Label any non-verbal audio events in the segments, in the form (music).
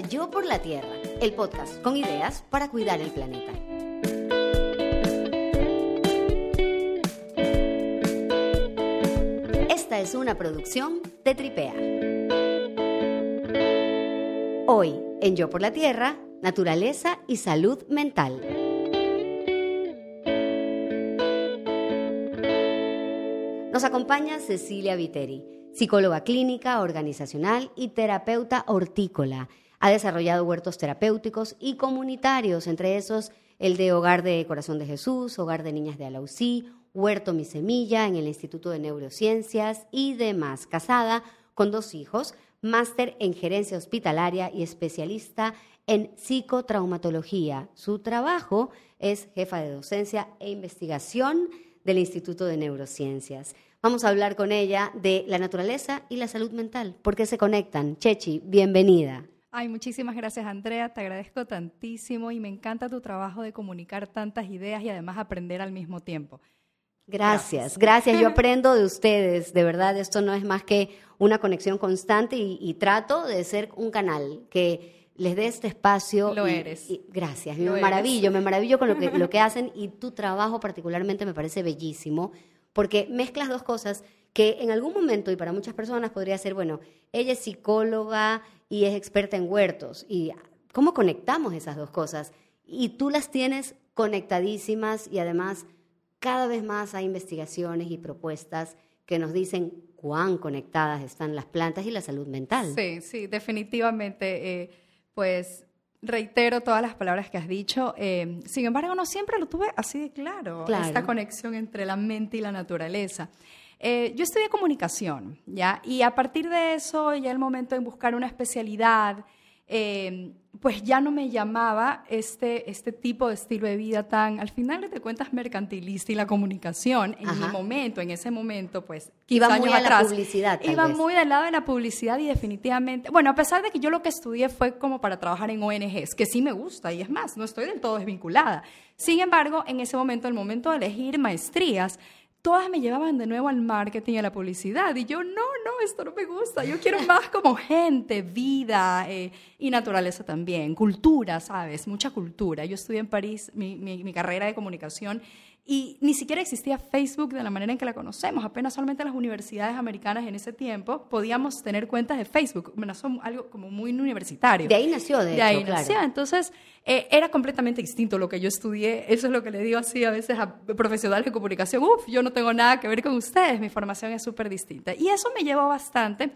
Yo por la Tierra, el podcast con ideas para cuidar el planeta. Esta es una producción de Tripea. Hoy, en Yo por la Tierra, naturaleza y salud mental. Nos acompaña Cecilia Viteri, psicóloga clínica, organizacional y terapeuta hortícola. Ha desarrollado huertos terapéuticos y comunitarios, entre esos el de Hogar de Corazón de Jesús, Hogar de Niñas de Alausí, Huerto Mi Semilla en el Instituto de Neurociencias y demás. Casada con dos hijos, máster en gerencia hospitalaria y especialista en psicotraumatología. Su trabajo es jefa de docencia e investigación del Instituto de Neurociencias. Vamos a hablar con ella de la naturaleza y la salud mental. ¿Por qué se conectan? Chechi, bienvenida. Ay, muchísimas gracias Andrea, te agradezco tantísimo y me encanta tu trabajo de comunicar tantas ideas y además aprender al mismo tiempo. Gracias, gracias. Yo (laughs) aprendo de ustedes, de verdad, esto no es más que una conexión constante y, trato de ser un canal que les dé este espacio. Lo eres. gracias, me maravillo, me maravillo con lo que, lo que (laughs) hacen y tu trabajo particularmente me parece bellísimo porque mezclas dos cosas que en algún momento y para muchas personas podría ser, bueno, ella es psicóloga y es experta en huertos. ¿Y cómo conectamos esas dos cosas? Y tú las tienes conectadísimas y además cada vez más hay investigaciones y propuestas que nos dicen cuán conectadas están las plantas y la salud mental. Sí, sí, definitivamente. Eh, pues reitero todas las palabras que has dicho. Eh, sin embargo, no siempre lo tuve así de claro, esta conexión entre la mente y la naturaleza. Eh, yo estudié comunicación, ¿ya? Y a partir de eso, ya el momento de buscar una especialidad, eh, pues ya no me llamaba este, este tipo de estilo de vida tan, al final te cuentas, mercantilista y la comunicación, en mi momento, en ese momento, pues, iba muy a la publicidad. iba muy del lado de la publicidad y definitivamente, bueno, a pesar de que yo lo que estudié fue como para trabajar en ONGs, que sí me gusta y es más, no estoy del todo desvinculada. Sin embargo, en ese momento, el momento de elegir maestrías, todas me llevaban de nuevo al marketing y a la publicidad. Y yo, no, no, esto no me gusta. Yo quiero más como gente, vida eh, y naturaleza también. Cultura, ¿sabes? Mucha cultura. Yo estudié en París mi, mi carrera de comunicación y ni siquiera existía Facebook de la manera en que la conocemos. Apenas solamente las universidades americanas en ese tiempo podíamos tener cuentas de Facebook. Bueno, son algo como muy universitario. De ahí nació, de, de ahí nació. Entonces, eh, era completamente distinto lo que yo estudié. Eso es lo que le digo así a veces a profesionales de comunicación. Uf, yo no tengo nada que ver con ustedes. Mi formación es súper distinta. Y eso me llevó bastante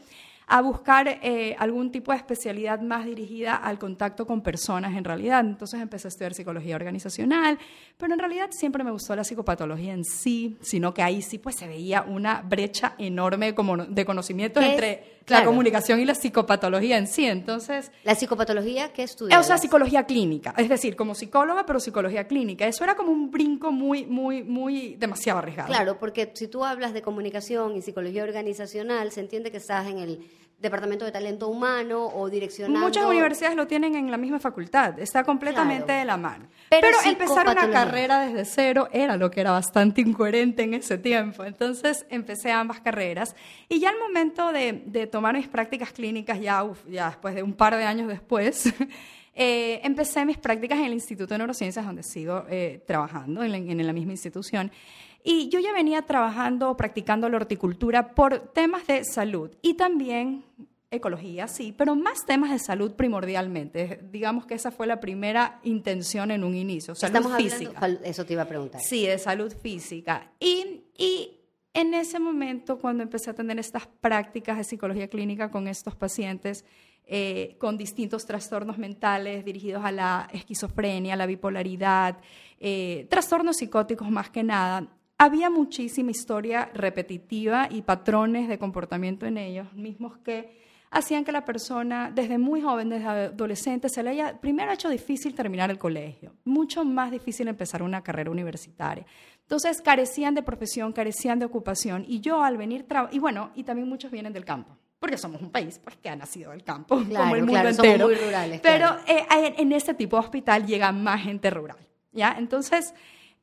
a buscar eh, algún tipo de especialidad más dirigida al contacto con personas en realidad. Entonces empecé a estudiar psicología organizacional, pero en realidad siempre me gustó la psicopatología en sí, sino que ahí sí pues se veía una brecha enorme como de conocimiento entre la comunicación y la psicopatología en sí. Entonces, ¿La psicopatología qué estudias? O sea, psicología clínica, es decir, como psicóloga, pero psicología clínica. Eso era como un brinco muy, muy, muy demasiado arriesgado. Claro, porque si tú hablas de comunicación y psicología organizacional, se entiende que estás en el departamento de talento humano o direccionando. Muchas universidades lo tienen en la misma facultad, está completamente de la mano. Pero, empezar una carrera desde cero era lo que era bastante incoherente en ese tiempo. Entonces empecé ambas carreras y ya al momento de, de tomar mis prácticas clínicas, ya, ya después de un par de años después, (laughs) eh, empecé mis prácticas en el Instituto de Neurociencias, donde sigo eh, trabajando en en la misma institución. Y yo ya venía trabajando, practicando la horticultura por temas de salud y también ecología, sí, pero más temas de salud primordialmente. Digamos que esa fue la primera intención en un inicio, salud Estamos física. eso te iba a preguntar. Sí, de salud física. Y, y en ese momento, cuando empecé a tener estas prácticas de psicología clínica con estos pacientes, eh, con distintos trastornos mentales dirigidos a la esquizofrenia, la bipolaridad, eh, trastornos psicóticos más que nada, había muchísima historia repetitiva y patrones de comportamiento en ellos mismos que hacían que la persona desde muy joven, desde adolescente, se le haya primero hecho difícil terminar el colegio, mucho más difícil empezar una carrera universitaria. Entonces carecían de profesión, carecían de ocupación y yo al venir, y bueno, y también muchos vienen del campo. Porque somos un país pues, que ha nacido del campo, como el mundo entero. Somos muy rurales. Pero eh, en este tipo de hospital llega más gente rural. ¿ya? Entonces,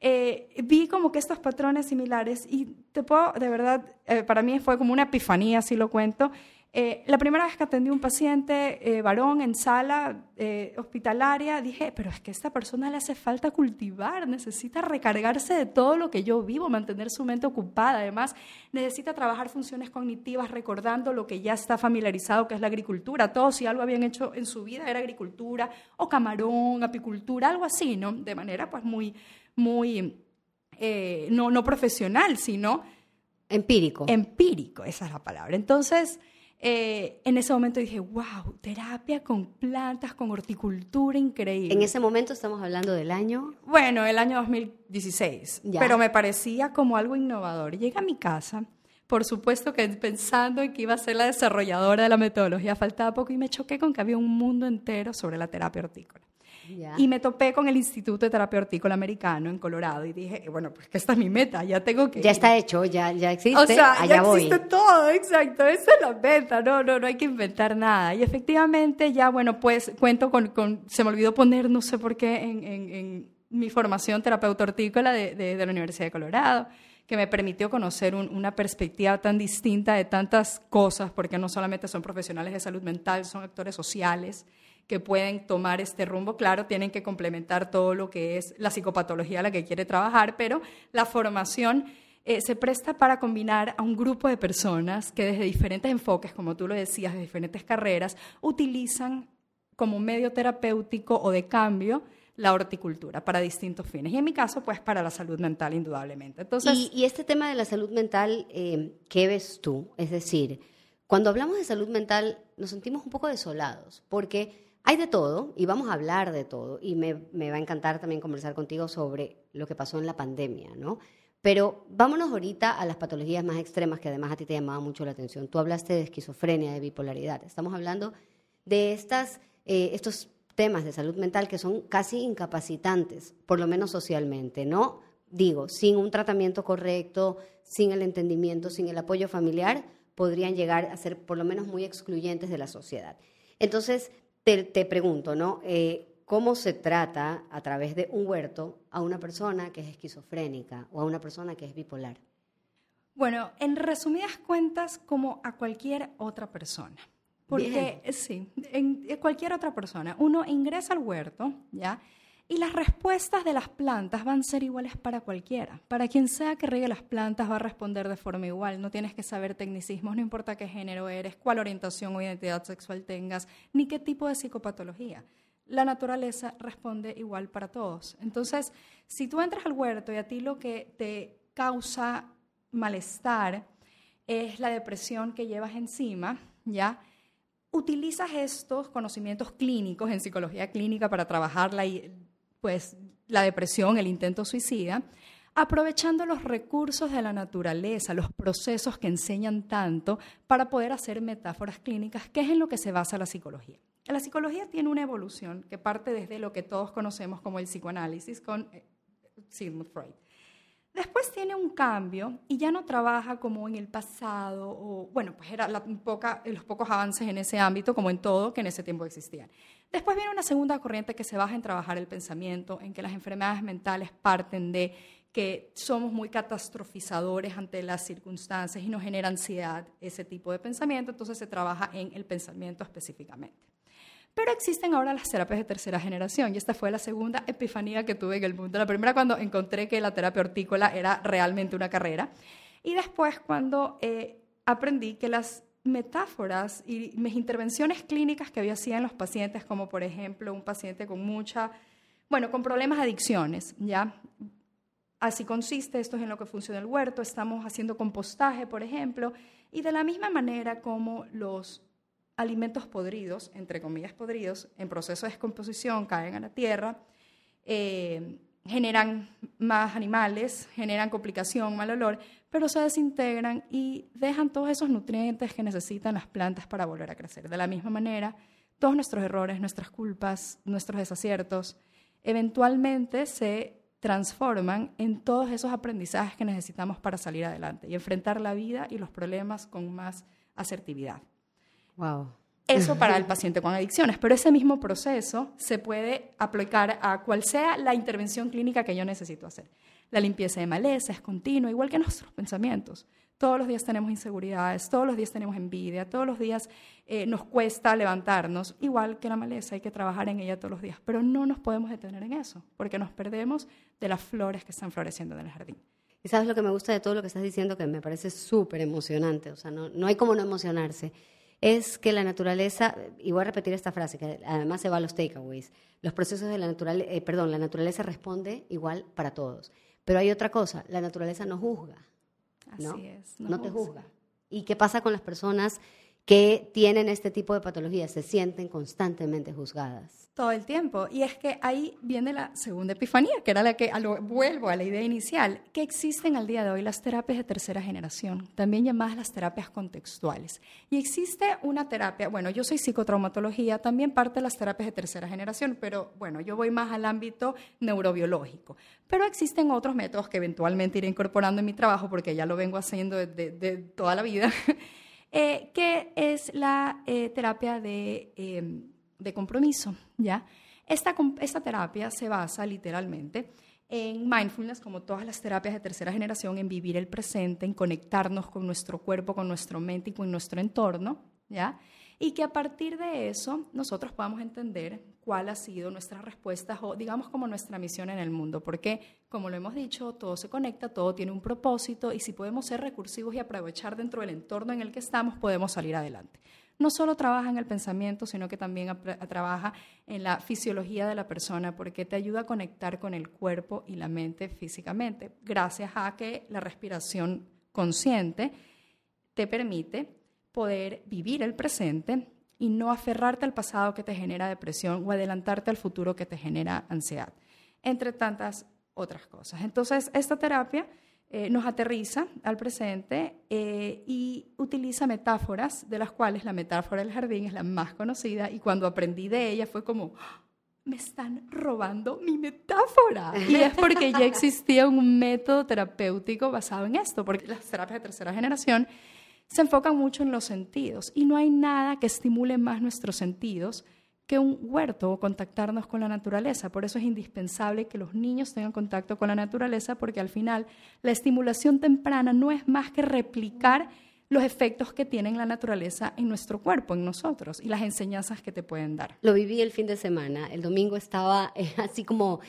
eh, vi como que estos patrones similares y te puedo, de verdad, eh, para mí fue como una epifanía, si lo cuento. Eh, la primera vez que atendí un paciente eh, varón en sala eh, hospitalaria, dije, pero es que a esta persona le hace falta cultivar, necesita recargarse de todo lo que yo vivo, mantener su mente ocupada. Además, necesita trabajar funciones cognitivas recordando lo que ya está familiarizado, que es la agricultura. Todos, si algo habían hecho en su vida, era agricultura o camarón, apicultura, algo así, ¿no? De manera pues muy, muy, no, no profesional, sino... Empírico. Empírico, esa es la palabra. Entonces... Eh, en ese momento dije, wow, terapia con plantas, con horticultura increíble. En ese momento estamos hablando del año. Bueno, el año 2016, pero me parecía como algo innovador. Llegué a mi casa, por supuesto que pensando en que iba a ser la desarrolladora de la metodología, faltaba poco y me choqué con que había un mundo entero sobre la terapia hortícola. Y me topé con el Instituto de Terapia Hortícola Americano en Colorado y dije, bueno, pues que esta es mi meta, ya tengo que... Ya está hecho, ya, ya existe, o sea, ya existe todo, exacto, esa es la meta, no, no, no hay que inventar nada. Y efectivamente ya, bueno, pues cuento con, con se me olvidó poner, no sé por qué, en, en, mi formación terapeuta hortícola de, de, la Universidad de Colorado que me permitió conocer una perspectiva tan distinta de tantas cosas, porque no solamente son profesionales de salud mental, son actores sociales, que pueden tomar este rumbo. Claro, tienen que complementar todo lo que es la psicopatología a la que quiere trabajar, pero la formación eh, se presta para combinar a un grupo de personas que desde diferentes enfoques, como tú lo decías, de diferentes carreras, utilizan como medio terapéutico o de cambio la horticultura para distintos fines. Y en mi caso, pues para la salud mental, indudablemente. Entonces, y, este tema de la salud mental, eh, ¿qué ves tú? Es decir, cuando hablamos de salud mental, nos sentimos un poco desolados, porque hay de todo y vamos a hablar de todo y me, va a encantar también conversar contigo sobre lo que pasó en la pandemia, ¿no? Pero vámonos ahorita a las patologías más extremas que además a ti te llamaba mucho la atención. Tú hablaste de esquizofrenia, de bipolaridad. Estamos hablando de estas, eh, estos temas de salud mental que son casi incapacitantes, por lo menos socialmente, ¿no? Digo, sin un tratamiento correcto, sin el entendimiento, sin el apoyo familiar, podrían llegar a ser por lo menos muy excluyentes de la sociedad. Entonces, te, pregunto, ¿no? Eh, ¿Cómo se trata a través de un huerto a una persona que es esquizofrénica o a una persona que es bipolar? Bueno, en resumidas cuentas, como a cualquier otra persona. Porque sí, en, cualquier otra persona. Uno ingresa al huerto, ¿ya? Y las respuestas de las plantas van a ser iguales para cualquiera. Para quien sea que riegue las plantas va a responder de forma igual. No tienes que saber tecnicismos, no importa qué género eres, cuál orientación o identidad sexual tengas, ni qué tipo de psicopatología. La naturaleza responde igual para todos. Entonces, si tú entras al huerto y a ti lo que te causa malestar es la depresión que llevas encima, ¿ya? Utilizas estos conocimientos clínicos en psicología clínica para trabajarla y pues la depresión, el intento suicida, aprovechando los recursos de la naturaleza, los procesos que enseñan tanto para poder hacer metáforas clínicas, que es en lo que se basa la psicología. La psicología tiene una evolución que parte desde lo que todos conocemos como el psicoanálisis con eh, Sigmund Freud. Después tiene un cambio y ya no trabaja como en el pasado, o bueno, pues era la poca, los pocos avances en ese ámbito, como en todo, que en ese tiempo existían. Después viene una segunda corriente que se baja en trabajar el pensamiento, en que las enfermedades mentales parten de que somos muy catastrofizadores ante las circunstancias y nos genera ansiedad ese tipo de pensamiento, entonces se trabaja en el pensamiento específicamente. Pero existen ahora las terapias de tercera generación y esta fue la segunda epifanía que tuve en el mundo. La primera cuando encontré que la terapia hortícola era realmente una carrera y después cuando eh, aprendí que las metáforas y mis intervenciones clínicas que había hacía en los pacientes, como por ejemplo un paciente con mucha, bueno, con problemas de adicciones, ¿ya? Así consiste, esto es en lo que funciona el huerto, estamos haciendo compostaje, por ejemplo, y de la misma manera como los alimentos podridos, entre comillas podridos, en proceso de descomposición caen a la tierra, eh, generan más animales, generan complicación, mal olor, pero se desintegran y dejan todos esos nutrientes que necesitan las plantas para volver a crecer. De la misma manera, todos nuestros errores, nuestras culpas, nuestros desaciertos, eventualmente se transforman en todos esos aprendizajes que necesitamos para salir adelante y enfrentar la vida y los problemas con más asertividad. Wow. Eso para el paciente con adicciones, pero ese mismo proceso se puede aplicar a cual sea la intervención clínica que yo necesito hacer. La limpieza de maleza es continua, igual que nuestros (laughs) pensamientos. Todos los días tenemos inseguridades, todos los días tenemos envidia, todos los días eh, nos cuesta levantarnos, igual que la maleza, hay que trabajar en ella todos los días, pero no nos podemos detener en eso, porque nos perdemos de las flores que están floreciendo en el jardín. Y sabes lo que me gusta de todo lo que estás diciendo, que me parece súper emocionante, o sea, no, no hay como no emocionarse, es que la naturaleza, y voy a repetir esta frase, que además se va a los takeaways, los procesos de la naturaleza, eh, perdón, la naturaleza responde igual para todos. Pero hay otra cosa, la naturaleza no juzga. ¿no? Así es. No, te juzga. ¿Y qué pasa con las personas que tienen este tipo de patologías? Se sienten constantemente juzgadas. Todo el tiempo. Y es que ahí viene la segunda epifanía, que era la que vuelvo a la idea inicial, que existen al día de hoy las terapias de tercera generación, también llamadas las terapias contextuales. Y existe una terapia, bueno, yo soy psicotraumatología, también parte de las terapias de tercera generación, pero bueno, yo voy más al ámbito neurobiológico. Pero existen otros métodos que eventualmente iré incorporando en mi trabajo, porque ya lo vengo haciendo de, toda la vida, (laughs) eh, que es la eh, terapia de... Em, de compromiso, ¿ya? Esta, esta terapia se basa literalmente en mindfulness, como todas las terapias de tercera generación, en vivir el presente, en conectarnos con nuestro cuerpo, con nuestro mente y con nuestro entorno, ¿ya? Y que a partir de eso nosotros podamos entender cuál ha sido nuestra respuesta o digamos como nuestra misión en el mundo, porque como lo hemos dicho, todo se conecta, todo tiene un propósito y si podemos ser recursivos y aprovechar dentro del entorno en el que estamos, podemos salir adelante. No solo trabaja en el pensamiento, sino que también trabaja en la fisiología de la persona, porque te ayuda a conectar con el cuerpo y la mente físicamente, gracias a que la respiración consciente te permite poder vivir el presente y no aferrarte al pasado que te genera depresión o adelantarte al futuro que te genera ansiedad, entre tantas otras cosas. Entonces, esta terapia eh, nos aterriza al presente eh, y utiliza metáforas, de las cuales la metáfora del jardín es la más conocida, y cuando aprendí de ella fue como, ¡Ah! me están robando mi metáfora. (laughs) Y es porque ya existía un método terapéutico basado en esto, porque las terapias de tercera generación se enfocan mucho en los sentidos y no hay nada que estimule más nuestros sentidos que un huerto o contactarnos con la naturaleza. Por eso es indispensable que los niños tengan contacto con la naturaleza porque al final la estimulación temprana no es más que replicar los efectos que tiene la naturaleza en nuestro cuerpo, en nosotros, y las enseñanzas que te pueden dar. Lo viví el fin de semana. El domingo estaba eh, así como,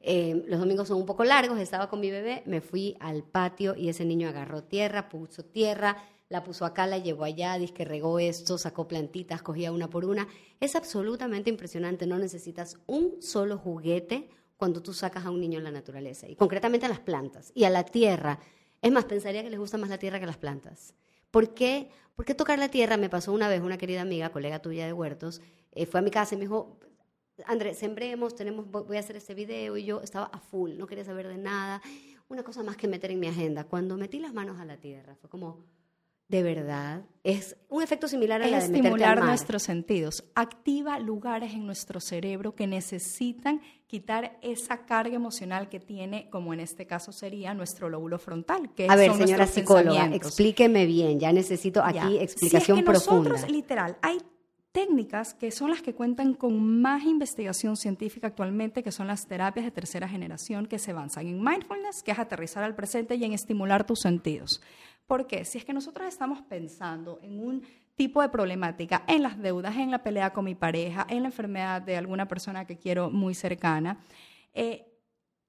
eh, los domingos son un poco largos, estaba con mi bebé, me fui al patio y ese niño agarró tierra, puso tierra, la puso acá, la llevó allá, que regó esto, sacó plantitas, cogía una por una. Es absolutamente impresionante, no necesitas un solo juguete cuando tú sacas a un niño en la naturaleza, y concretamente a las plantas y a la tierra. Es más, pensaría que les gusta más la tierra que las plantas. ¿Por qué? ¿Por qué tocar la tierra? Me pasó una vez una querida amiga, colega tuya de huertos, eh, fue a mi casa y me dijo, André, sembremos, tenemos, voy a hacer este video y yo estaba a full, no quería saber de nada, una cosa más que meter en mi agenda. Cuando metí las manos a la tierra, fue como, de verdad. Es un efecto similar a la de estimular nuestros sentidos. Activa lugares en nuestro cerebro que necesitan quitar esa carga emocional que tiene, como en este caso sería nuestro lóbulo frontal. Que a ver, señora psicóloga, explíqueme bien. Ya necesito aquí explicación si es que profunda. Nosotros, literal, hay técnicas que son las que cuentan con más investigación científica actualmente, que son las terapias de tercera generación que se avanzan en mindfulness, que es aterrizar al presente y en estimular tus sentidos. Porque si es que nosotros estamos pensando en un tipo de problemática, en las deudas, en la pelea con mi pareja, en la enfermedad de alguna persona que quiero muy cercana, eh,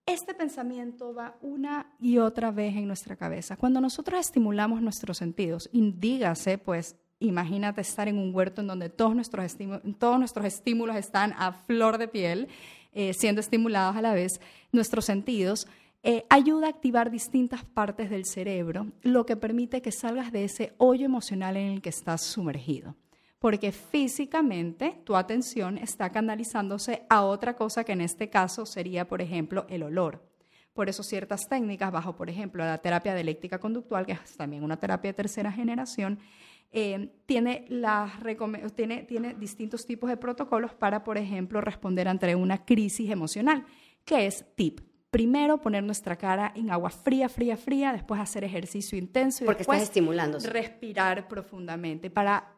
este pensamiento va una y otra vez en nuestra cabeza. Cuando nosotros estimulamos nuestros sentidos, dígase, pues, imagínate estar en un huerto en donde todos nuestros, todos nuestros estímulos están a flor de piel, eh, siendo estimulados a la vez, nuestros sentidos, eh, ayuda a activar distintas partes del cerebro, lo que permite que salgas de ese hoyo emocional en el que estás sumergido. Porque físicamente tu atención está canalizándose a otra cosa que en este caso sería, por ejemplo, el olor. Por eso ciertas técnicas, bajo, por ejemplo, la terapia dialéctica conductual, que es también una terapia de tercera generación, eh, tiene, tiene, tiene distintos tipos de protocolos para, por ejemplo, responder ante una crisis emocional, que es TIP, primero poner nuestra cara en agua fría, fría, fría, después hacer ejercicio intenso y Porque después estás respirar profundamente para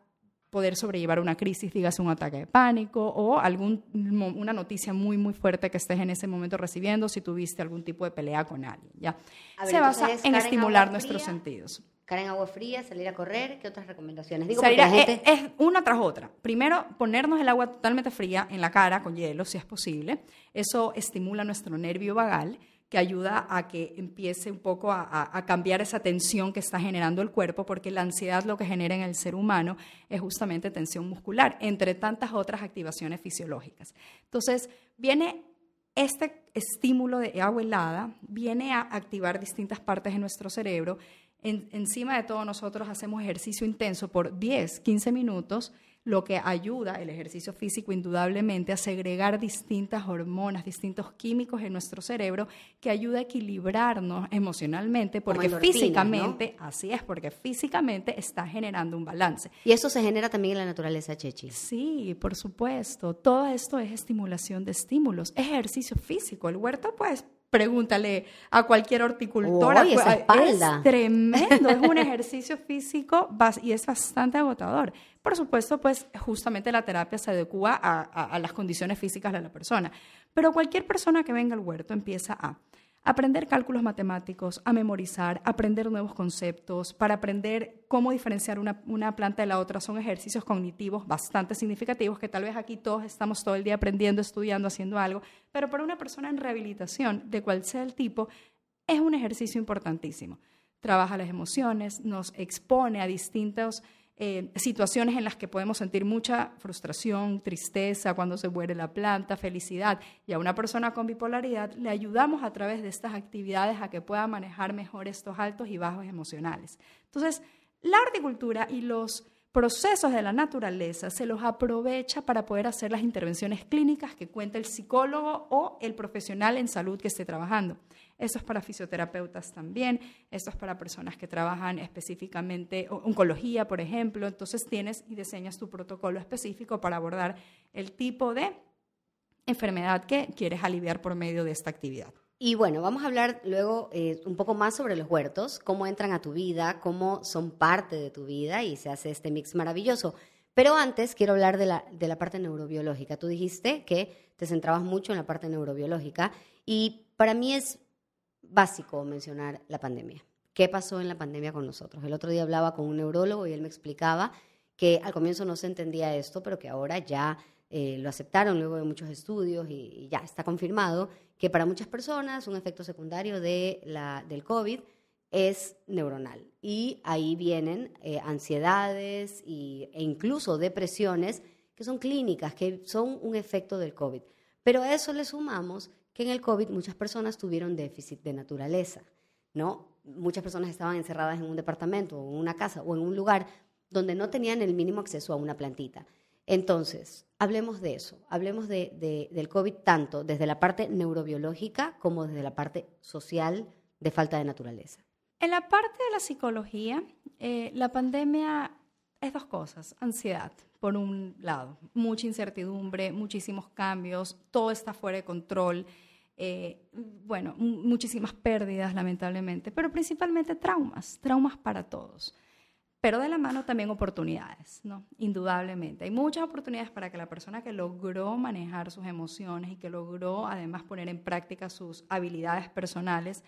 poder sobrellevar una crisis, dígase un ataque de pánico o algún, una noticia muy, muy fuerte que estés en ese momento recibiendo si tuviste algún tipo de pelea con alguien. ¿ya? Se basa en estimular nuestros sentidos. Caer en agua fría, salir a correr, ¿qué otras recomendaciones? Digo, Salir a- la gente... es, es una tras otra. Primero, ponernos el agua totalmente fría en la cara con hielo, si es posible. Eso estimula nuestro nervio vagal, que ayuda a que empiece un poco a, a- a cambiar esa tensión que está generando el cuerpo, porque la ansiedad lo que genera en el ser humano es justamente tensión muscular, entre tantas otras activaciones fisiológicas. Entonces, viene este estímulo de agua helada viene a activar distintas partes de nuestro cerebro. En- encima de todo, nosotros hacemos ejercicio intenso por 10, 15 minutos, lo que ayuda el ejercicio físico indudablemente a segregar distintas hormonas, distintos químicos en nuestro cerebro que ayuda a equilibrarnos emocionalmente, porque físicamente, así es, porque físicamente está generando un balance. Y eso se genera también en la naturaleza, Chechi. Sí, por supuesto. Todo esto es estimulación de estímulos. Es ejercicio físico. El huerto, pues, pregúntale a cualquier horticultora. Uy, esa espalda. Es tremendo. es un (laughs) ejercicio físico y es bastante agotador. Por supuesto, pues, justamente la terapia se adecua a, a- a las condiciones físicas de la persona. Pero cualquier persona que venga al huerto empieza a aprender cálculos matemáticos, a memorizar, aprender nuevos conceptos, para aprender cómo diferenciar una, una planta de la otra. Son ejercicios cognitivos bastante significativos que tal vez aquí todos estamos todo el día aprendiendo, estudiando, haciendo algo, pero para una persona en rehabilitación, de cual sea el tipo, es un ejercicio importantísimo. Trabaja las emociones, nos expone a distintos eh, situaciones en las que podemos sentir mucha frustración, tristeza, cuando se muere la planta, felicidad. Y a una persona con bipolaridad le ayudamos a través de estas actividades a que pueda manejar mejor estos altos y bajos emocionales. Entonces, la horticultura y los procesos de la naturaleza se los aprovecha para poder hacer las intervenciones clínicas que cuenta el psicólogo o el profesional en salud que esté trabajando. Eso es para fisioterapeutas también, esto es para personas que trabajan específicamente oncología, por ejemplo. Entonces tienes y diseñas tu protocolo específico para abordar el tipo de enfermedad que quieres aliviar por medio de esta actividad. Y bueno, vamos a hablar luego eh, un poco más sobre los huertos, cómo entran a tu vida, cómo son parte de tu vida y se hace este mix maravilloso. Pero antes quiero hablar de la, de la parte neurobiológica. Tú dijiste que te centrabas mucho en la parte neurobiológica y para mí es básico mencionar la pandemia. ¿Qué pasó en la pandemia con nosotros? El otro día hablaba con un neurólogo y él me explicaba que al comienzo no se entendía esto, pero que ahora ya eh, lo aceptaron luego de muchos estudios y, ya está confirmado que para muchas personas un efecto secundario de la, del COVID es neuronal. Y ahí vienen eh, ansiedades e incluso depresiones que son clínicas, que son un efecto del COVID. Pero a eso le sumamos que en el COVID muchas personas tuvieron déficit de naturaleza, ¿no? Muchas personas estaban encerradas en un departamento o en una casa o en un lugar donde no tenían el mínimo acceso a una plantita. Entonces, hablemos de eso, hablemos de, de- del COVID tanto desde la parte neurobiológica como desde la parte social de falta de naturaleza. En la parte de la psicología, eh, la pandemia es dos cosas. Ansiedad, por un lado, mucha incertidumbre, muchísimos cambios, todo está fuera de control. eh, bueno, mu- muchísimas pérdidas, lamentablemente, pero principalmente traumas, traumas para todos. Pero de la mano también oportunidades, ¿no? Indudablemente. Hay muchas oportunidades para que la persona que logró manejar sus emociones y que logró además poner en práctica sus habilidades personales,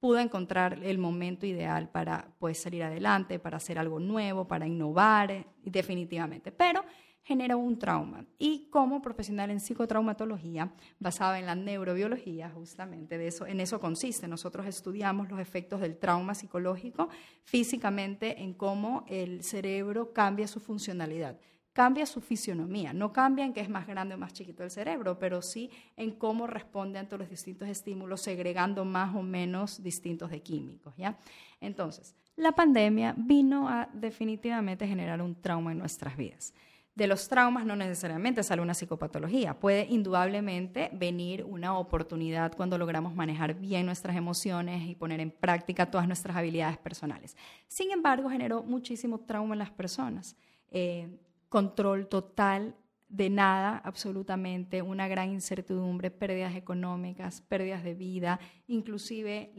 pudo encontrar el momento ideal para pues, salir adelante, para hacer algo nuevo, para innovar, eh, definitivamente. Pero genera un trauma. Y como profesional en psicotraumatología, basada en la neurobiología, justamente de eso, en eso consiste. Nosotros estudiamos los efectos del trauma psicológico físicamente en cómo el cerebro cambia su funcionalidad cambia su fisionomía. No cambia en que es más grande o más chiquito el cerebro, pero sí en cómo responde ante los distintos estímulos, segregando más o menos distintos de químicos. ¿ya? Entonces, la pandemia vino a definitivamente generar un trauma en nuestras vidas. De los traumas no necesariamente sale una psicopatología, puede indudablemente venir una oportunidad cuando logramos manejar bien nuestras emociones y poner en práctica todas nuestras habilidades personales. Sin embargo, generó muchísimo trauma en las personas. Eh, control total de nada, absolutamente, una gran incertidumbre, pérdidas económicas, pérdidas de vida, inclusive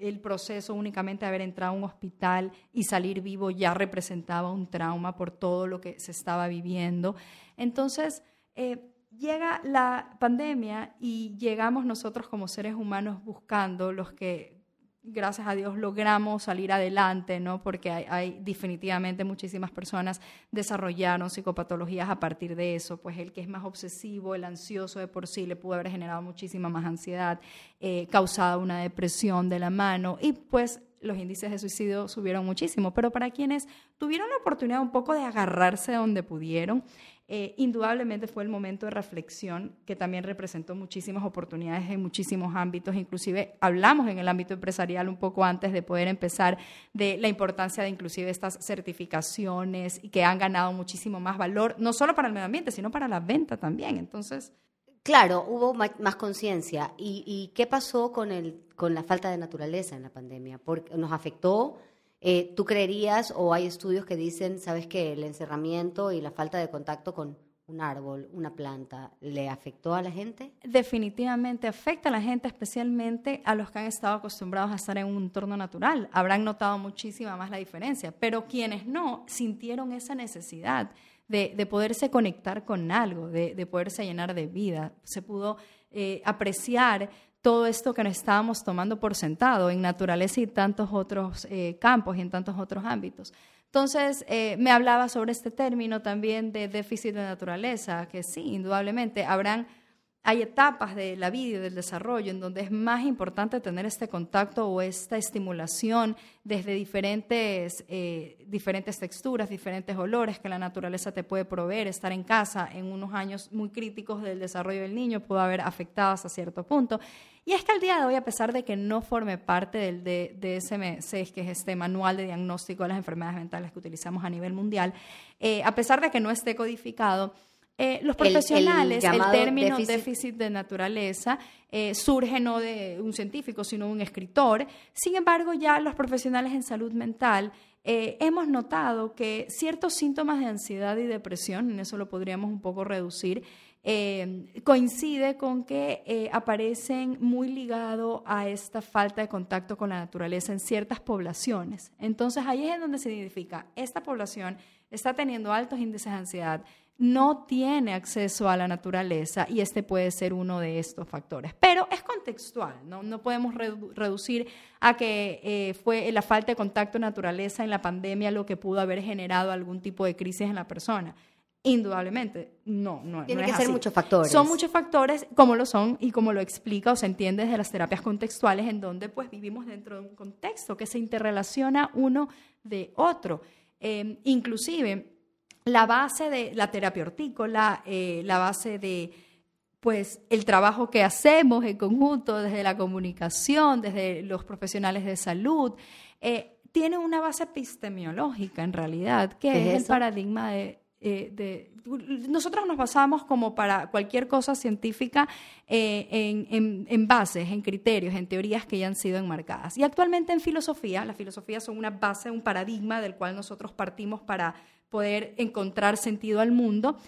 el proceso únicamente de haber entrado a un hospital y salir vivo ya representaba un trauma por todo lo que se estaba viviendo. Entonces, eh, llega la pandemia y llegamos nosotros como seres humanos buscando los que gracias a Dios, logramos salir adelante, ¿no? Porque hay, definitivamente muchísimas personas desarrollaron psicopatologías a partir de eso. Pues el que es más obsesivo, el ansioso de por sí, le pudo haber generado muchísima más ansiedad, eh, causado una depresión de la mano y pues los índices de suicidio subieron muchísimo. Pero para quienes tuvieron la oportunidad un poco de agarrarse donde pudieron, eh, indudablemente fue el momento de reflexión que también representó muchísimas oportunidades en muchísimos ámbitos, inclusive hablamos en el ámbito empresarial un poco antes de poder empezar de la importancia de inclusive estas certificaciones y que han ganado muchísimo más valor, no solo para el medio ambiente, sino para la venta también. Entonces... Claro, hubo más conciencia. ¿Y, qué pasó con, el, con la falta de naturaleza en la pandemia? Porque ¿Nos afectó? Eh, ¿Tú creerías o hay estudios que dicen, sabes que el encerramiento y la falta de contacto con un árbol, una planta, le afectó a la gente? Definitivamente afecta a la gente, especialmente a los que han estado acostumbrados a estar en un entorno natural. Habrán notado muchísima más la diferencia, pero quienes no sintieron esa necesidad de, poderse conectar con algo, de, poderse llenar de vida, se pudo eh, apreciar todo esto que nos estábamos tomando por sentado en naturaleza y tantos otros eh, campos y en tantos otros ámbitos. Entonces, eh, me hablaba sobre este término también de déficit de naturaleza, que sí, indudablemente habrán hay etapas de la vida y del desarrollo en donde es más importante tener este contacto o esta estimulación desde diferentes, eh, diferentes texturas, diferentes olores que la naturaleza te puede proveer. Estar en casa en unos años muy críticos del desarrollo del niño pudo haber afectado hasta cierto punto. Y es que al día de hoy, a pesar de que no forme parte del DSM-6, que es este manual de diagnóstico de las enfermedades mentales que utilizamos a nivel mundial, eh, a pesar de que no esté codificado, eh, los profesionales, el, término déficit. de naturaleza eh, surge no de un científico, sino de un escritor. Sin embargo, ya los profesionales en salud mental eh, hemos notado que ciertos síntomas de ansiedad y depresión, en eso lo podríamos un poco reducir, coincide con que aparecen muy ligados a esta falta de contacto con la naturaleza en ciertas poblaciones. Entonces ahí es donde se identifica, esta población está teniendo altos índices de ansiedad, no tiene acceso a la naturaleza y este puede ser uno de estos factores. Pero es contextual, no, podemos reducir a que eh, fue la falta de contacto naturaleza en la pandemia lo que pudo haber generado algún tipo de crisis en la persona. Indudablemente, no, no. Tiene que ser muchos factores. Son muchos factores, como lo son y como lo explica o se entiende desde las terapias contextuales, en donde pues vivimos dentro de un contexto que se interrelaciona uno de otro. Eh, inclusive, la base de la terapia hortícola, eh, la base de pues el trabajo que hacemos en conjunto desde la comunicación, desde los profesionales de salud, eh, tiene una base epistemiológica en realidad, que es, el paradigma de, eh, Nosotros nos basamos como para cualquier cosa científica en, en, bases, en criterios, en teorías que ya han sido enmarcadas. Y actualmente en filosofía, las filosofías son una base, un paradigma del cual nosotros partimos para poder encontrar sentido al mundo.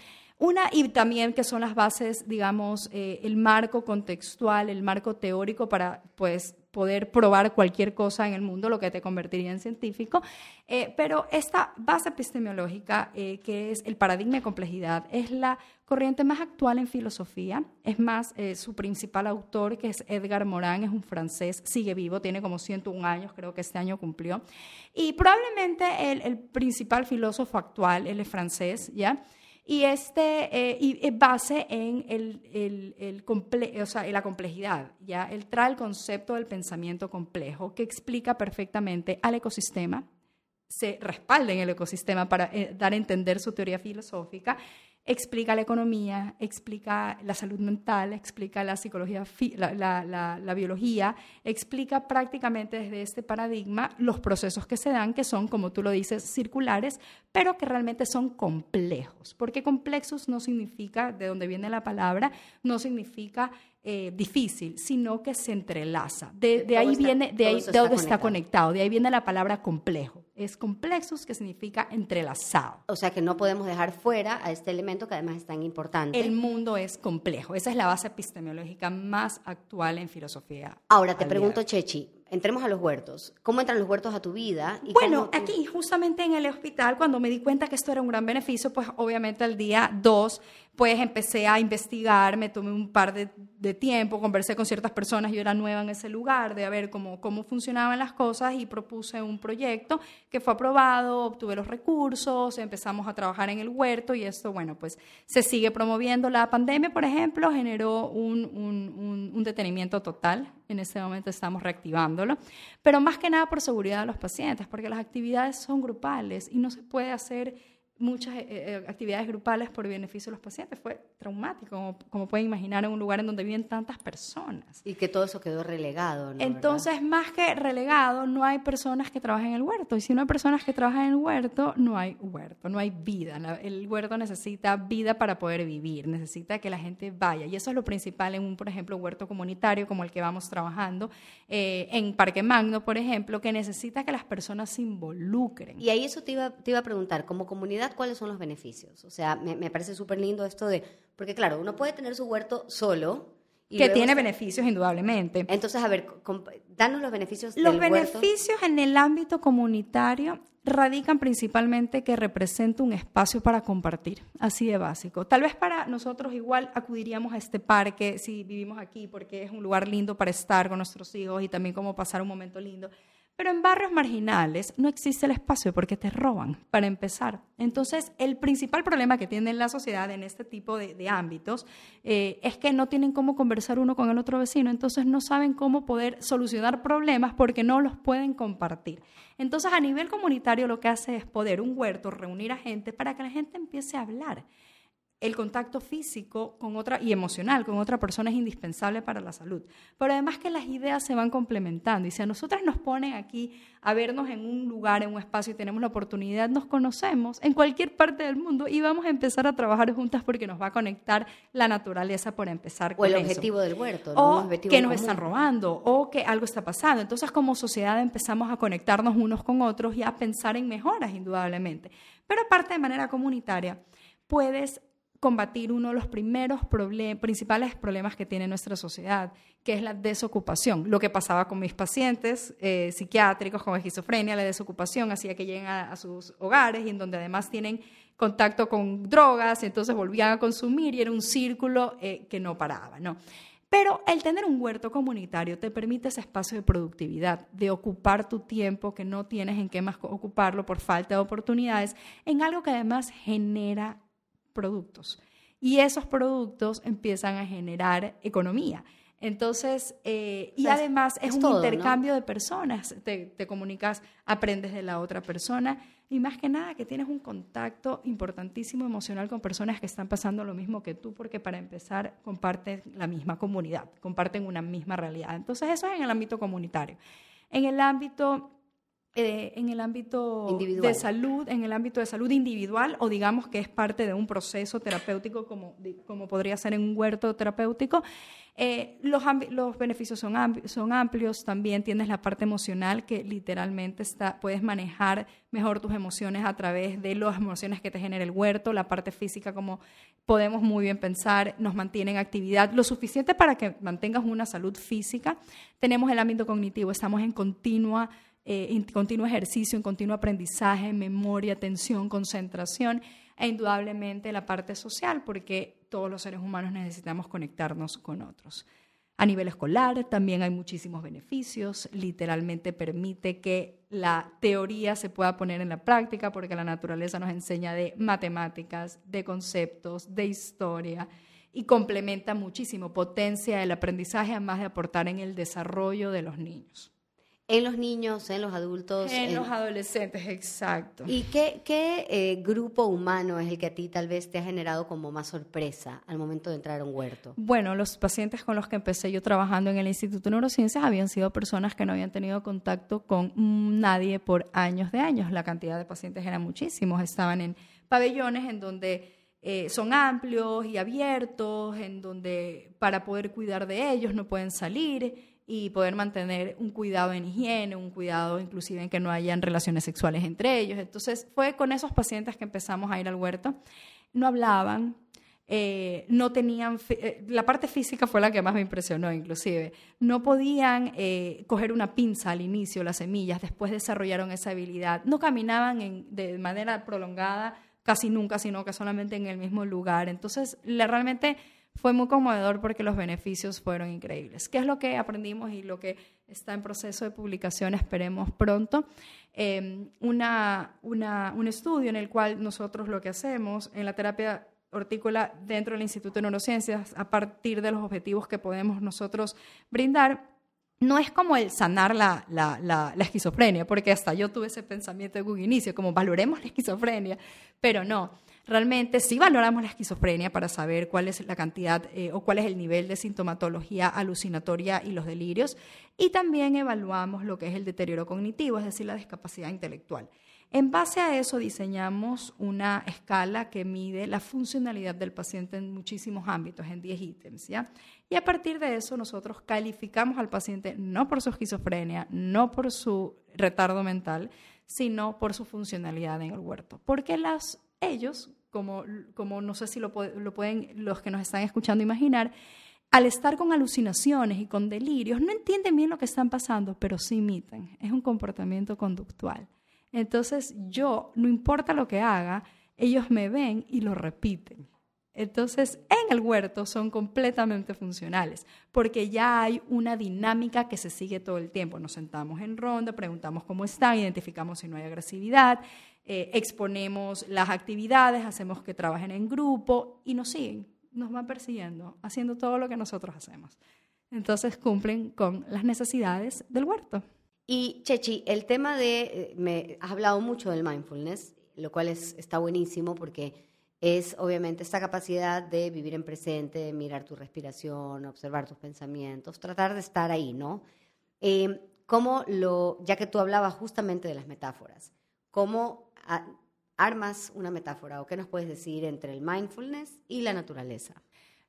Una, y también que son las bases, digamos, eh, el marco contextual, el marco teórico para pues, poder probar cualquier cosa en el mundo, lo que te convertiría en científico. Eh, pero esta base epistemológica, eh, que es el paradigma de complejidad, es la corriente más actual en filosofía. Es más, su principal autor, que es Edgar Morin, es un francés, sigue vivo, tiene como 101 años, creo que este año cumplió. Y probablemente el, el principal filósofo actual, él es francés, ¿ya? Y este eh, base en el, el, o sea, la complejidad. ¿ya? Él trae el concepto del pensamiento complejo que explica perfectamente al ecosistema, se respalda en el ecosistema para eh, dar a entender su teoría filosófica explica la economía, explica la salud mental, explica la psicología, la, biología, explica prácticamente desde este paradigma los procesos que se dan, que son, como tú lo dices, circulares, pero que realmente son complejos. Porque complejos no significa, de donde viene la palabra, no significa eh, difícil, sino que se entrelaza. De, ahí viene, de ahí todo está, conectado, de ahí viene la palabra complejo. Es complexos que significa entrelazado. O sea que no podemos dejar fuera a este elemento que además es tan importante. El mundo es complejo. Esa es la base epistemológica más actual en filosofía. Ahora te pregunto, Chechi, entremos a los huertos. ¿Cómo entran los huertos a tu vida? bueno, aquí, justamente en el hospital, cuando me di cuenta que esto era un gran beneficio, pues obviamente al día dos pues empecé a investigar, me tomé un par de, tiempo, conversé con ciertas personas, yo era nueva en ese lugar, de ver cómo, cómo funcionaban las cosas y propuse un proyecto que fue aprobado, obtuve los recursos, empezamos a trabajar en el huerto y esto, bueno, pues se sigue promoviendo. La pandemia, por ejemplo, generó un, un, un detenimiento total, en este momento estamos reactivándolo, pero más que nada por seguridad de los pacientes, porque las actividades son grupales y no se puede hacer muchas eh, eh, actividades grupales por beneficio de los pacientes. Fue traumático, como, pueden imaginar, en un lugar en donde viven tantas personas. Y que todo eso quedó relegado. ¿no? Entonces, más que relegado, no hay personas que trabajen en el huerto. Y si no hay personas que trabajan en el huerto, no hay huerto, no hay vida. El huerto necesita vida para poder vivir, necesita que la gente vaya. Y eso es lo principal en un, por ejemplo, huerto comunitario como el que vamos trabajando eh, en Parque Magno, por ejemplo, que necesita que las personas se involucren. Y ahí eso te iba, te iba a preguntar, como comunidad, cuáles son los beneficios. O sea, me, parece súper lindo esto de, porque claro, uno puede tener su huerto solo. que tiene beneficios indudablemente. Entonces, a ver, danos los beneficios. Los beneficios en el ámbito comunitario radican principalmente que representa un espacio para compartir, así de básico. Tal vez para nosotros igual acudiríamos a este parque si vivimos aquí porque es un lugar lindo para estar con nuestros hijos y también como pasar un momento lindo. Pero en barrios marginales no existe el espacio porque te roban, para empezar. Entonces, el principal problema que tiene la sociedad en este tipo de, ámbitos eh, es que no tienen cómo conversar uno con el otro vecino, entonces no saben cómo poder solucionar problemas porque no los pueden compartir. Entonces, a nivel comunitario lo que hace es poder un huerto, reunir a gente para que la gente empiece a hablar el contacto físico con otra y emocional con otra persona es indispensable para la salud. Pero además que las ideas se van complementando y si a nosotras nos ponen aquí a vernos en un lugar, en un espacio y tenemos la oportunidad, nos conocemos en cualquier parte del mundo y vamos a empezar a trabajar juntas porque nos va a conectar la naturaleza por empezar. O el objetivo del huerto. O que nos están robando o que algo está pasando. Entonces como sociedad empezamos a conectarnos unos con otros y a pensar en mejoras indudablemente. Pero aparte de manera comunitaria, puedes combatir uno de los primeros principales problemas que tiene nuestra sociedad, que es la desocupación. Lo que pasaba con mis pacientes eh, psiquiátricos con esquizofrenia, la desocupación hacía que lleguen a, sus hogares y en donde además tienen contacto con drogas, y entonces volvían a consumir y era un círculo eh, que no paraba, ¿no? Pero el tener un huerto comunitario te permite ese espacio de productividad, de ocupar tu tiempo que no tienes en qué más ocuparlo por falta de oportunidades, en algo que además genera productos. Y esos productos empiezan a generar economía. Entonces, eh, y además es, un intercambio de personas. Te, te, comunicas, aprendes de la otra persona y más que nada que tienes un contacto importantísimo emocional con personas que están pasando lo mismo que tú, porque para empezar comparten la misma comunidad, comparten una misma realidad. Entonces, eso es en el ámbito comunitario. En el ámbito eh, en el ámbito de salud, en el ámbito de salud individual, o digamos que es parte de un proceso terapéutico como, como podría ser en un huerto terapéutico. Eh, los, los, beneficios son, son amplios, también tienes la parte emocional que literalmente está, puedes manejar mejor tus emociones a través de las emociones que te genera el huerto, la parte física como podemos muy bien pensar, nos mantiene en actividad, lo suficiente para que mantengas una salud física. Tenemos el ámbito cognitivo, estamos en continua eh, en continuo ejercicio, en continuo aprendizaje, memoria, atención, concentración e indudablemente la parte social, porque todos los seres humanos necesitamos conectarnos con otros. A nivel escolar también hay muchísimos beneficios, literalmente permite que la teoría se pueda poner en la práctica porque la naturaleza nos enseña de matemáticas, de conceptos, de historia y complementa muchísimo, potencia el aprendizaje además de aportar en el desarrollo de los niños. En los niños, en los adultos. En, los adolescentes, exacto. ¿Y qué, qué eh, grupo humano es el que a ti tal vez te ha generado como más sorpresa al momento de entrar a un huerto? Bueno, los pacientes con los que empecé yo trabajando en el Instituto de Neurociencias habían sido personas que no habían tenido contacto con nadie por años de años. La cantidad de pacientes era muchísimos. Estaban en pabellones en donde eh, son amplios y abiertos, en donde para poder cuidar de ellos no pueden salir y poder mantener un cuidado en higiene, un cuidado inclusive en que no hayan relaciones sexuales entre ellos. Entonces fue con esos pacientes que empezamos a ir al huerto. No hablaban, eh, no tenían, eh, la parte física fue la que más me impresionó inclusive, no podían eh, coger una pinza al inicio, las semillas, después desarrollaron esa habilidad, no caminaban de manera prolongada casi nunca, sino que solamente en el mismo lugar. Entonces, realmente fue muy conmovedor porque los beneficios fueron increíbles. ¿Qué es lo que aprendimos y lo que está en proceso de publicación? Esperemos pronto. Una, un estudio en el cual nosotros lo que hacemos en la terapia hortícola dentro del Instituto de Neurociencias, a partir de los objetivos que podemos nosotros brindar, no es como el sanar la, la, la, esquizofrenia, porque hasta yo tuve ese pensamiento de un inicio, como valoremos la esquizofrenia, pero no, realmente sí valoramos la esquizofrenia para saber cuál es la cantidad eh, o cuál es el nivel de sintomatología alucinatoria y los delirios, y también evaluamos lo que es el deterioro cognitivo, es decir, la discapacidad intelectual. En base a eso diseñamos una escala que mide la funcionalidad del paciente en muchísimos ámbitos, en 10 ítems, ¿ya? Y a partir de eso nosotros calificamos al paciente no por su esquizofrenia, no por su retardo mental, sino por su funcionalidad en el huerto. Porque las, ellos, como, como no sé si lo, lo pueden los que nos están escuchando imaginar, al estar con alucinaciones y con delirios, no entienden bien lo que están pasando, pero sí imitan. Es un comportamiento conductual. Entonces yo, no importa lo que haga, ellos me ven y lo repiten. Entonces, en el huerto son completamente funcionales, porque ya hay una dinámica que se sigue todo el tiempo. Nos sentamos en ronda, preguntamos cómo están, identificamos si no hay agresividad, eh, exponemos las actividades, hacemos que trabajen en grupo y nos siguen, nos van persiguiendo, haciendo todo lo que nosotros hacemos. Entonces, cumplen con las necesidades del huerto. Y Chechi, el tema de, eh, me has hablado mucho del mindfulness, lo cual es, está buenísimo porque es obviamente esta capacidad de vivir en presente, de mirar tu respiración, observar tus pensamientos, tratar de estar ahí, ¿no? Eh, ¿Cómo lo, ya que tú hablabas justamente de las metáforas, cómo armas una metáfora o qué nos puedes decir entre el mindfulness y la naturaleza?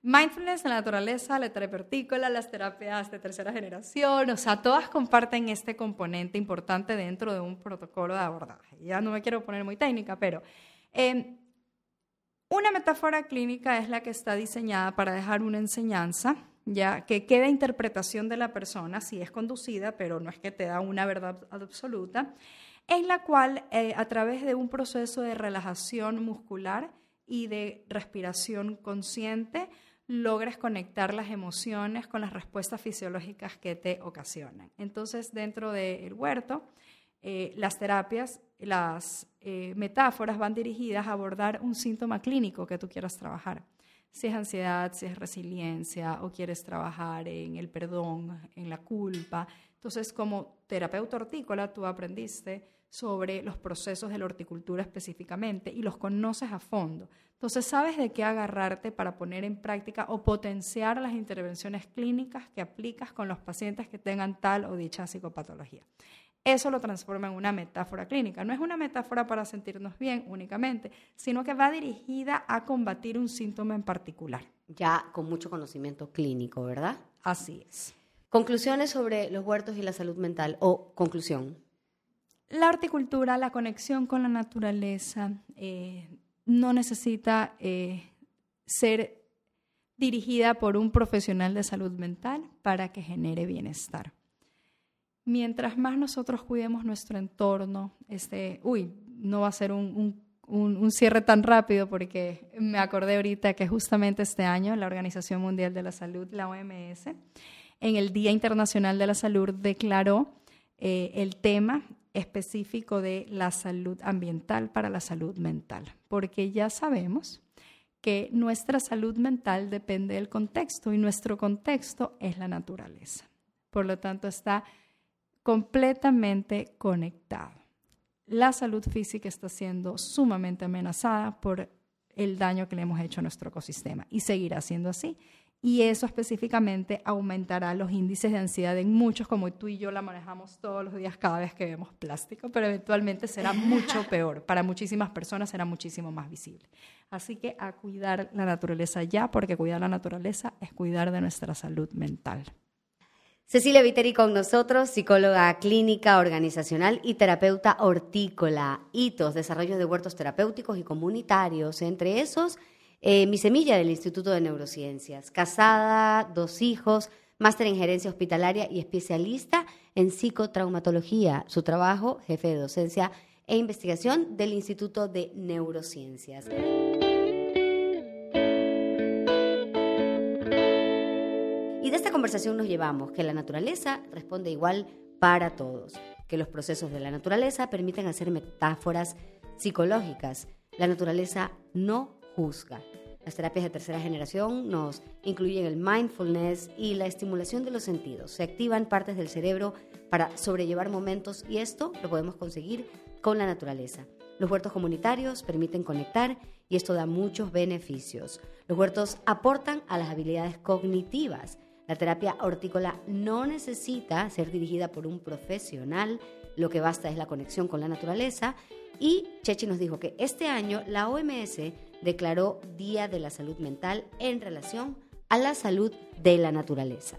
Mindfulness, la naturaleza, la terapia las terapias de tercera generación, o sea, todas comparten este componente importante dentro de un protocolo de abordaje. Ya no me quiero poner muy técnica, pero em, una metáfora clínica es la que está diseñada para dejar una enseñanza, ya que queda interpretación de la persona, si es conducida, pero no es que te da una verdad absoluta, en la cual eh, a través de un proceso de relajación muscular y de respiración consciente, logres conectar las emociones con las respuestas fisiológicas que te ocasionan. Entonces, dentro del huerto, eh, las terapias, las eh, metáforas van dirigidas a abordar un síntoma clínico que tú quieras trabajar. Si es ansiedad, si es resiliencia o quieres trabajar en el perdón, en la culpa. Entonces, como terapeuta hortícola, tú aprendiste sobre los procesos de la horticultura específicamente y los conoces a fondo. Entonces sabes de qué agarrarte para poner en práctica o potenciar las intervenciones clínicas que aplicas con los pacientes que tengan tal o dicha psicopatología. Eso lo transforma en una metáfora clínica. No es una metáfora para sentirnos bien únicamente, sino que va dirigida a combatir un síntoma en particular. Ya con mucho conocimiento clínico, ¿verdad? Así es. Conclusiones sobre los huertos y la salud mental o conclusión. La horticultura, la conexión con la naturaleza, eh, no necesita eh, ser dirigida por un profesional de salud mental para que genere bienestar. Mientras más nosotros cuidemos nuestro entorno, este, uy, no va a ser un, un cierre tan rápido porque me acordé ahorita que justamente este año la Organización Mundial de la Salud, la OMS, en el Día Internacional de la Salud declaró eh, el tema específico de la salud ambiental para la salud mental, porque ya sabemos que nuestra salud mental depende del contexto y nuestro contexto es la naturaleza. Por lo tanto, está completamente conectado. La salud física está siendo sumamente amenazada por el daño que le hemos hecho a nuestro ecosistema y seguirá siendo así y eso específicamente aumentará los índices de ansiedad en muchos, como tú y yo la manejamos todos los días cada vez que vemos plástico, pero eventualmente será (laughs) mucho peor. Para muchísimas personas será muchísimo más visible. Así que a cuidar la naturaleza ya, porque cuidar la naturaleza es cuidar de nuestra salud mental. Cecilia Viteri con nosotros, psicóloga clínica, organizacional y terapeuta hortícola. Hitos, desarrollo de huertos terapéuticos y comunitarios, entre esos eh, mi semilla del Instituto de Neurociencias. Casada, dos hijos, máster en gerencia hospitalaria y especialista en psicotraumatología. Su trabajo, jefe de docencia e Investigación del Instituto de Neurociencias. De esta conversación nos llevamos que la naturaleza responde igual para todos, que los procesos de la naturaleza permiten hacer metáforas psicológicas. La naturaleza no juzga. Las terapias de tercera generación nos incluyen el mindfulness y la estimulación de los sentidos. Se activan partes del cerebro para sobrellevar momentos y esto lo podemos conseguir con la naturaleza. Los huertos comunitarios permiten conectar y esto da muchos beneficios. Los huertos aportan a las habilidades cognitivas. La terapia hortícola no necesita ser dirigida por un profesional, lo que basta es la conexión con la naturaleza. Y Chechi nos dijo que este año la OMS declaró Día de la Salud Mental en relación a la salud de la naturaleza.